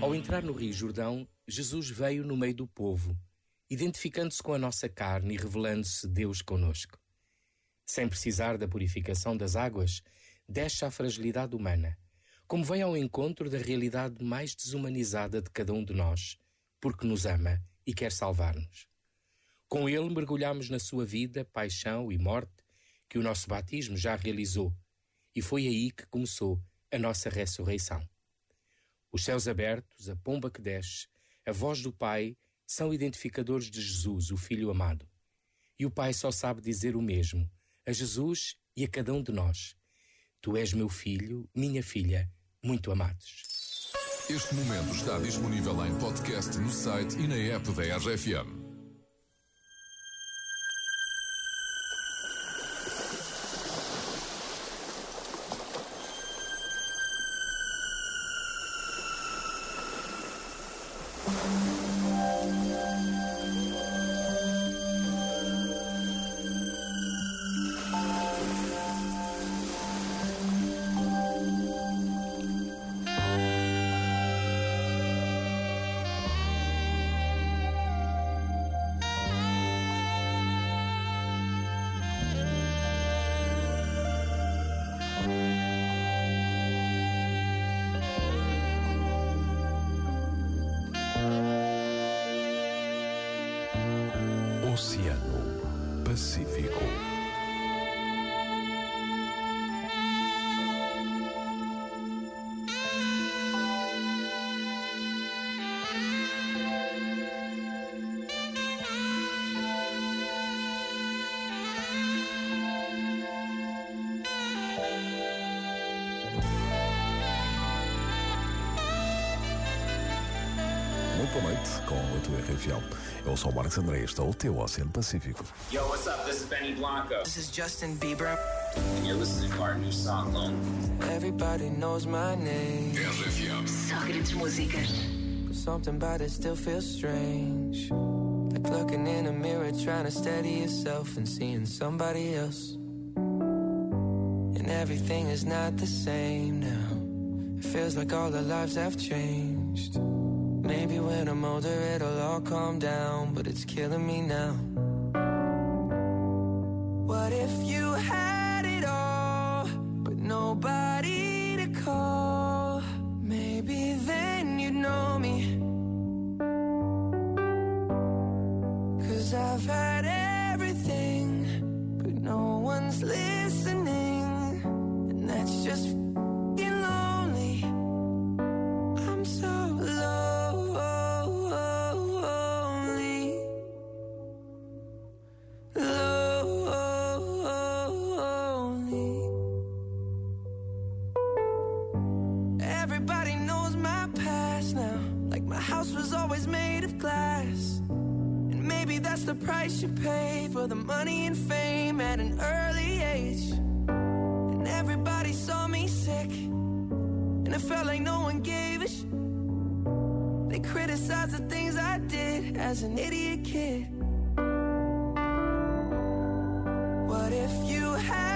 Ao entrar no Rio Jordão, Jesus veio no meio do povo, identificando-se com a nossa carne e revelando-se Deus conosco. Sem precisar da purificação das águas, deixa a fragilidade humana, como vem ao encontro da realidade mais desumanizada de cada um de nós, porque nos ama e quer salvar-nos. Com ele mergulhamos na sua vida, paixão e morte, que o nosso batismo já realizou, e foi aí que começou a nossa ressurreição. Os céus abertos, a pomba que desce, a voz do Pai são identificadores de Jesus, o Filho amado. E o Pai só sabe dizer o mesmo a Jesus e a cada um de nós. Tu és meu filho, minha filha, muito amados. Este momento está disponível em podcast no site e na app da RFM. Pacífico. Muito boa noite com a tua RFM. Eu sou o Marcos André, este é o teu Oceano Pacífico. Yo, what's up? This is Benny Blanco. This is Justin Bieber. And you're listening to our new song, Lone. Everybody knows my name. RFM. Só grandes músicas. But something about it still feels strange. Like looking in a mirror, trying to steady yourself and seeing somebody else. And everything is not the same now. It feels like all our lives have changed. Maybe when I'm older, it'll all calm down, but it's killing me now. What if you had it all, but nobody to call? Maybe then you'd know me. Past now. Like my house was always made of glass. And maybe that's the price you pay for the money and fame at an early age. And everybody saw me sick. And it felt like no one gave a sh. They criticized the things I did as an idiot kid. What if you had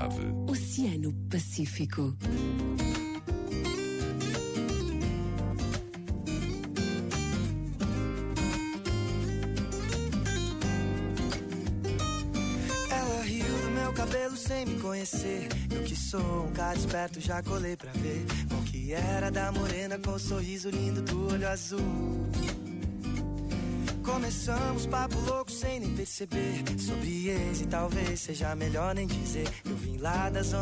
tranquilidade. Oceano Pacífico. Ela riu do meu cabelo sem me conhecer. Eu que sou um cara esperto, já colei pra ver qual que era da morena com o sorriso lindo do olho azul. Começamos papo louco sem nem perceber. Sobre ex e talvez seja melhor nem dizer. Eu vim lá da zona.